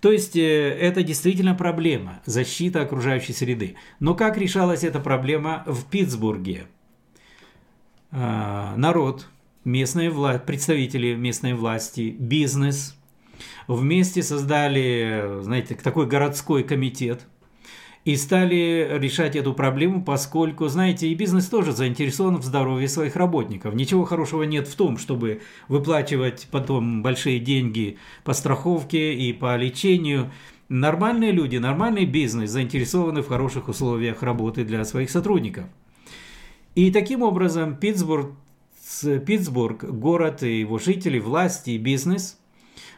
То есть э, это действительно проблема – защита окружающей среды. Но как решалась эта проблема в Питтсбурге? Э, народ, местные вла... представители местной власти, бизнес вместе создали, знаете, такой городской комитет – и стали решать эту проблему, поскольку, знаете, и бизнес тоже заинтересован в здоровье своих работников. Ничего хорошего нет в том, чтобы выплачивать потом большие деньги по страховке и по лечению. Нормальные люди, нормальный бизнес заинтересованы в хороших условиях работы для своих сотрудников. И таким образом Питтсбург, Питтсбург город и его жители, власти и бизнес –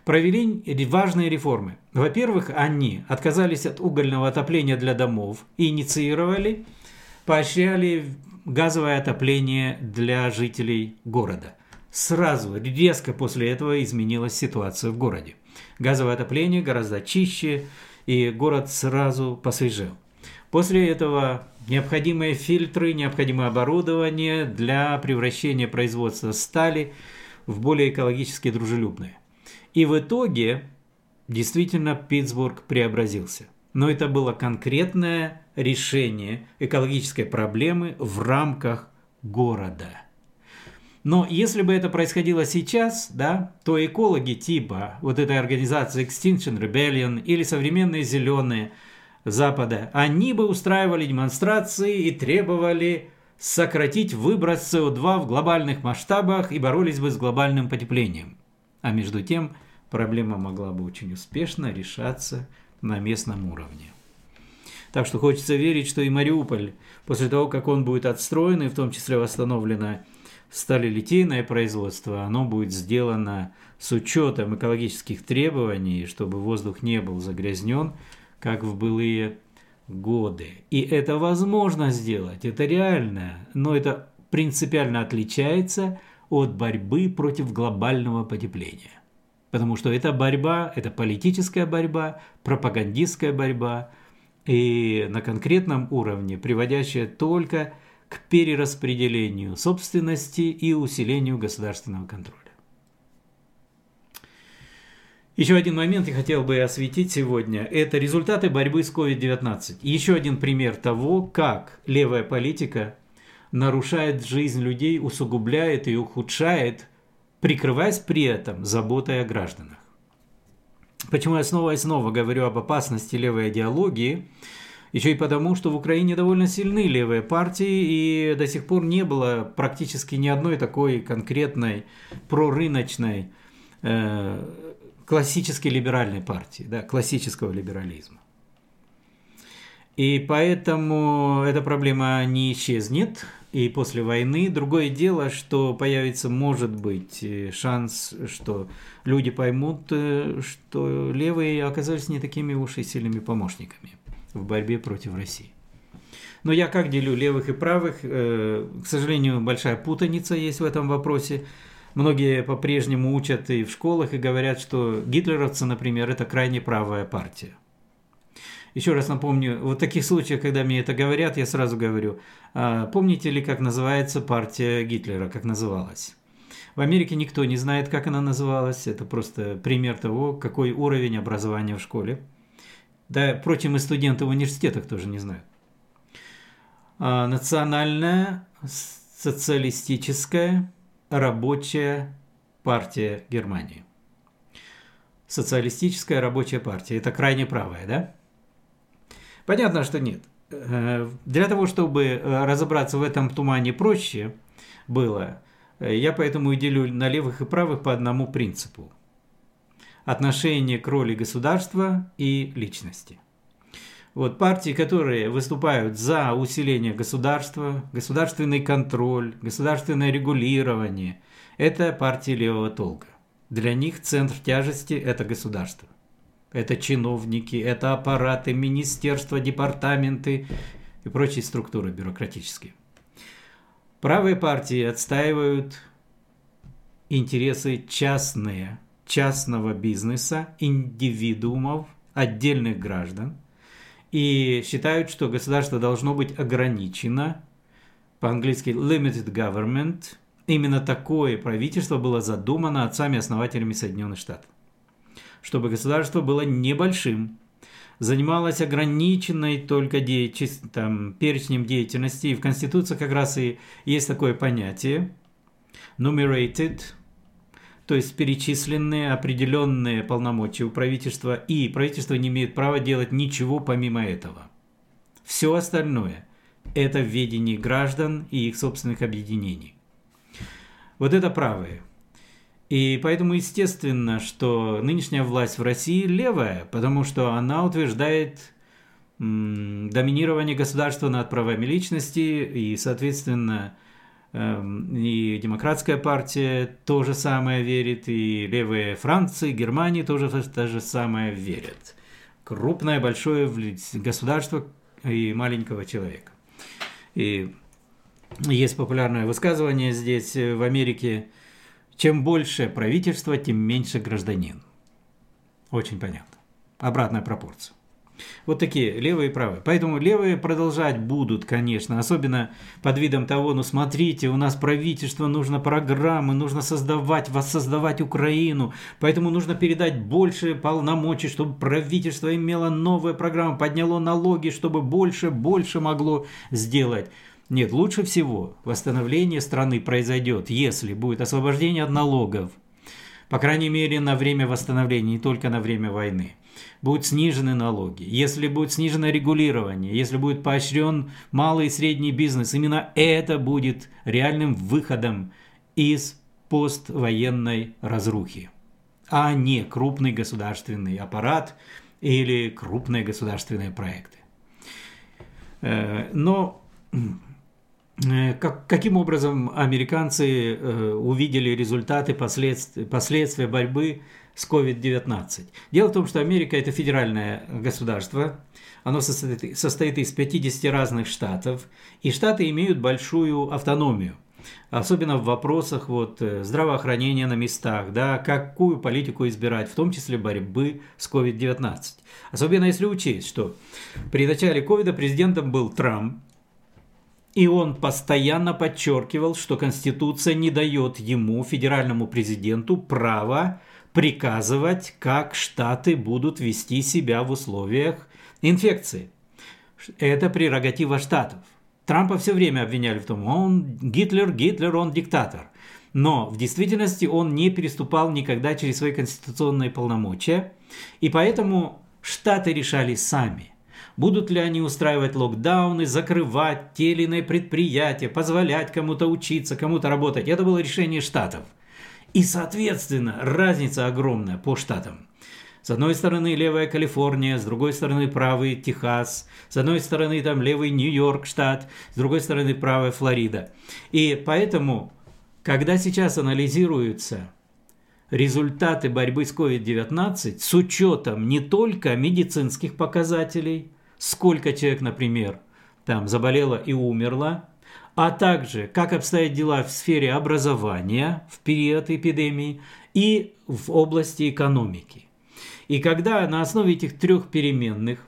провели важные реформы. Во-первых, они отказались от угольного отопления для домов и инициировали, поощряли газовое отопление для жителей города. Сразу, резко после этого изменилась ситуация в городе. Газовое отопление гораздо чище, и город сразу посвежел. После этого необходимые фильтры, необходимое оборудование для превращения производства стали в более экологически дружелюбное. И в итоге действительно Питтсбург преобразился. Но это было конкретное решение экологической проблемы в рамках города. Но если бы это происходило сейчас, да, то экологи типа вот этой организации Extinction Rebellion или современные зеленые Запада, они бы устраивали демонстрации и требовали сократить выброс СО2 в глобальных масштабах и боролись бы с глобальным потеплением. А между тем проблема могла бы очень успешно решаться на местном уровне. Так что хочется верить, что и Мариуполь, после того, как он будет отстроен и в том числе восстановлено сталелитейное производство, оно будет сделано с учетом экологических требований, чтобы воздух не был загрязнен, как в былые годы. И это возможно сделать, это реально, но это принципиально отличается от борьбы против глобального потепления. Потому что это борьба, это политическая борьба, пропагандистская борьба, и на конкретном уровне, приводящая только к перераспределению собственности и усилению государственного контроля. Еще один момент я хотел бы осветить сегодня. Это результаты борьбы с COVID-19. Еще один пример того, как левая политика нарушает жизнь людей, усугубляет и ухудшает прикрываясь при этом заботой о гражданах. Почему я снова и снова говорю об опасности левой идеологии? Еще и потому, что в Украине довольно сильны левые партии, и до сих пор не было практически ни одной такой конкретной прорыночной э, классической либеральной партии, да, классического либерализма. И поэтому эта проблема не исчезнет и после войны. Другое дело, что появится, может быть, э, шанс, что люди поймут, э, что левые оказались не такими уж и сильными помощниками в борьбе против России. Но я как делю левых и правых? Э, к сожалению, большая путаница есть в этом вопросе. Многие по-прежнему учат и в школах и говорят, что гитлеровцы, например, это крайне правая партия. Еще раз напомню, вот таких случаях, когда мне это говорят, я сразу говорю, а помните ли, как называется партия Гитлера, как называлась? В Америке никто не знает, как она называлась. Это просто пример того, какой уровень образования в школе. Да, впрочем, и студенты в университетах тоже не знают. А, национальная социалистическая рабочая партия Германии. Социалистическая рабочая партия. Это крайне правая, да? Понятно, что нет. Э, для того, чтобы э, разобраться в этом тумане проще было, э, я поэтому и делю на левых и правых по одному принципу. Отношение к роли государства и личности. Вот партии, которые выступают за усиление государства, государственный контроль, государственное регулирование, это партии левого толка. Для них центр тяжести – это государство это чиновники, это аппараты, министерства, департаменты и прочие структуры бюрократические. Правые партии отстаивают интересы частные, частного бизнеса, индивидуумов, отдельных граждан и считают, что государство должно быть ограничено, по-английски limited government, именно такое правительство было задумано отцами-основателями Соединенных Штатов чтобы государство было небольшим, занималось ограниченной только де... там, перечнем деятельности, и в Конституции как раз и есть такое понятие numerated, то есть перечисленные определенные полномочия у правительства, и правительство не имеет права делать ничего помимо этого. Все остальное – это в ведении граждан и их собственных объединений. Вот это правое – и поэтому естественно, что нынешняя власть в России левая, потому что она утверждает доминирование государства над правами личности, и, соответственно, эм, и демократская партия то же самое верит, и левые Франции, Германии тоже то же самое верят. Крупное, большое государство и маленького человека. И есть популярное высказывание здесь э, в Америке – чем больше правительство, тем меньше гражданин. Очень понятно. Обратная пропорция. Вот такие левые и правые. Поэтому левые продолжать будут, конечно, особенно под видом того, ну смотрите, у нас правительство, нужно программы, нужно создавать, воссоздавать Украину, поэтому нужно передать больше полномочий, чтобы правительство имело новые программы, подняло налоги, чтобы больше, больше могло сделать. Нет, лучше всего восстановление страны произойдет, если будет освобождение от налогов, по крайней мере на время восстановления, не только на время войны. Будут снижены налоги, если будет снижено регулирование, если будет поощрен малый и средний бизнес, именно это будет реальным выходом из поствоенной разрухи, а не крупный государственный аппарат или крупные государственные проекты. Э, но как, каким образом американцы э, увидели результаты, последствия, последствия борьбы с COVID-19? Дело в том, что Америка – это федеральное государство, оно состоит, состоит из 50 разных штатов, и штаты имеют большую автономию особенно в вопросах вот, э, здравоохранения на местах, да, какую политику избирать, в том числе борьбы с COVID-19. Особенно если учесть, что при начале COVID президентом был Трамп, и он постоянно подчеркивал, что Конституция не дает ему, федеральному президенту, права приказывать, как штаты будут вести себя в условиях инфекции. Это прерогатива штатов. Трампа все время обвиняли в том, он Гитлер, Гитлер, он диктатор. Но в действительности он не переступал никогда через свои конституционные полномочия, и поэтому штаты решали сами. Будут ли они устраивать локдауны, закрывать те или иные предприятия, позволять кому-то учиться, кому-то работать. Это было решение штатов. И, соответственно, разница огромная по штатам. С одной стороны левая Калифорния, с другой стороны правый Техас, с одной стороны там левый Нью-Йорк штат, с другой стороны правая Флорида. И поэтому, когда сейчас анализируются результаты борьбы с COVID-19 с учетом не только медицинских показателей, сколько человек, например, там заболела и умерла, а также как обстоят дела в сфере образования в период эпидемии и в области экономики. И когда на основе этих трех переменных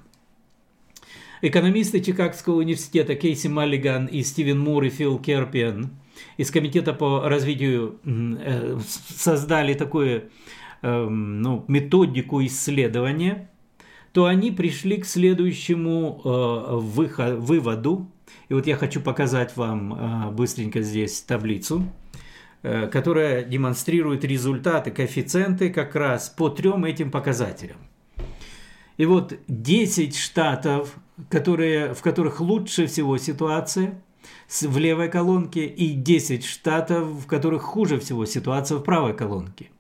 экономисты Чикагского университета Кейси Маллиган и Стивен Мур и Фил Керпиан из Комитета по развитию э, создали такую эм, ну, методику исследования, то они пришли к следующему э, выход, выводу. И вот я хочу показать вам э, быстренько здесь таблицу, которая демонстрирует результаты, коэффициенты как раз по трем этим показателям. И вот 10 штатов, которые, в которых лучше всего ситуация – в левой колонке и 10 штатов, в которых хуже всего ситуация в правой колонке.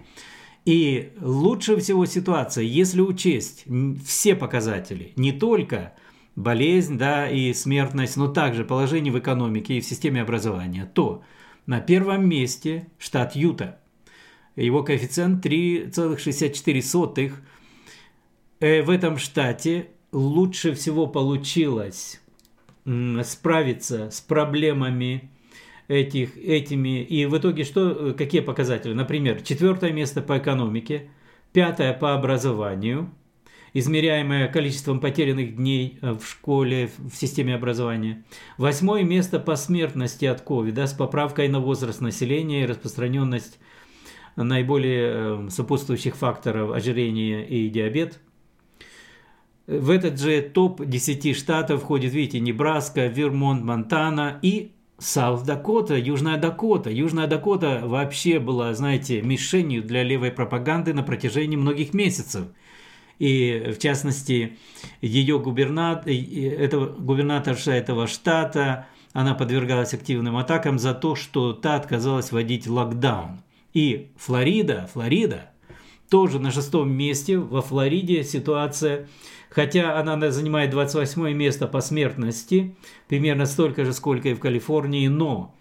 И лучше всего ситуация, если учесть все показатели, не только болезнь да, и смертность, но также положение в экономике и в системе образования, то на первом месте штат Юта. Его коэффициент 3,64. Э, в этом штате лучше всего получилось справиться с проблемами этих, этими. И в итоге что, какие показатели? Например, четвертое место по экономике, пятое по образованию, измеряемое количеством потерянных дней э, в школе, в системе образования. Восьмое место по смертности от ковида с поправкой на возраст населения и распространенность наиболее э, сопутствующих факторов ожирения и диабет – в этот же топ 10 штатов входит, видите, Небраска, Вермонт, Монтана и South Dakota, Южная Дакота. Южная Дакота вообще была, знаете, мишенью для левой пропаганды на протяжении многих месяцев. И, в частности, ее губернатор, этого, губернаторша этого штата, она подвергалась активным атакам за то, что та отказалась вводить локдаун. И Флорида, Флорида, тоже на шестом месте. Во Флориде ситуация хотя она занимает 28 место по смертности, примерно столько же, сколько и в Калифорнии, но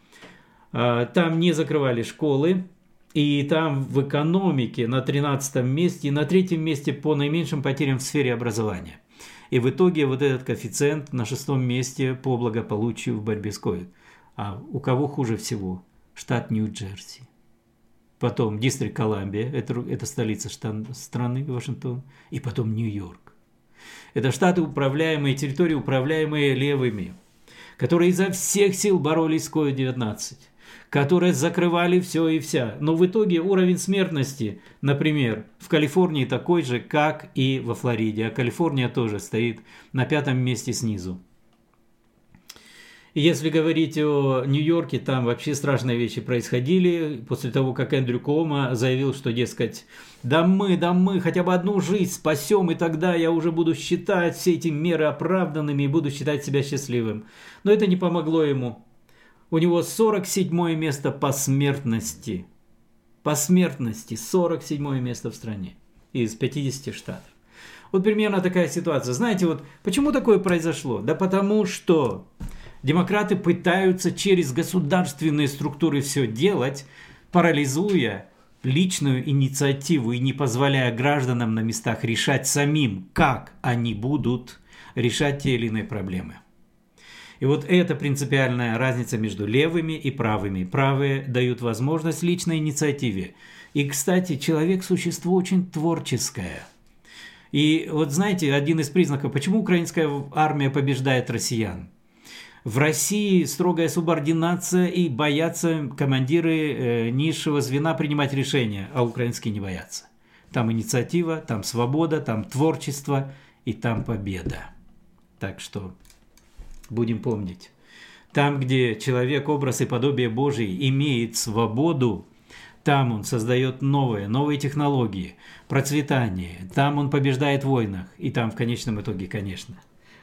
э, там не закрывали школы, и там в экономике на 13 месте и на третьем месте по наименьшим потерям в сфере образования. И в итоге вот этот коэффициент на шестом месте по благополучию в борьбе с COVID. А у кого хуже всего? Штат Нью-Джерси. Потом Дистрикт Колумбия, это, это столица штан, страны Вашингтон. И потом Нью-Йорк. Это штаты, управляемые, территории, управляемые левыми, которые изо всех сил боролись с COVID-19, которые закрывали все и вся. Но в итоге уровень смертности, например, в Калифорнии такой же, как и во Флориде. А Калифорния тоже стоит на пятом месте снизу. И если говорить о Нью-Йорке, там вообще страшные вещи происходили. После того, как Эндрю Кома заявил, что, дескать, да мы, да мы хотя бы одну жизнь спасем, и тогда я уже буду считать все эти меры оправданными и буду считать себя счастливым. Но это не помогло ему. У него 47 место по смертности. По смертности 47 место в стране из 50 штатов. Вот примерно такая ситуация. Знаете, вот почему такое произошло? Да потому что Демократы пытаются через государственные структуры все делать, парализуя личную инициативу и не позволяя гражданам на местах решать самим, как они будут решать те или иные проблемы. И вот эта принципиальная разница между левыми и правыми. Правые дают возможность личной инициативе. И, кстати, человек – существо очень творческое. И вот знаете, один из признаков, почему украинская армия побеждает россиян – в России строгая субординация и боятся командиры э, низшего звена принимать решения, а украинские не боятся. Там инициатива, там свобода, там творчество и там победа. Так что будем помнить. Там, где человек, образ и подобие Божий имеет свободу, там он создает новые, новые технологии, процветание. Там он побеждает в войнах. И там в конечном итоге, конечно,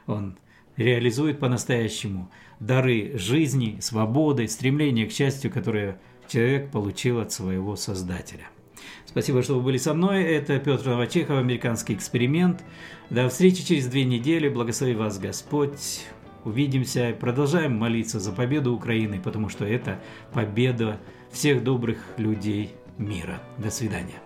он реализует по-настоящему дары жизни, свободы, стремление к счастью, которое человек получил от своего Создателя. Спасибо, что вы были со мной. Это Петр Новочехов, «Американский эксперимент». До встречи через две недели. Благослови вас Господь. Увидимся. Продолжаем молиться за победу Украины, потому что это победа всех добрых людей мира. До свидания.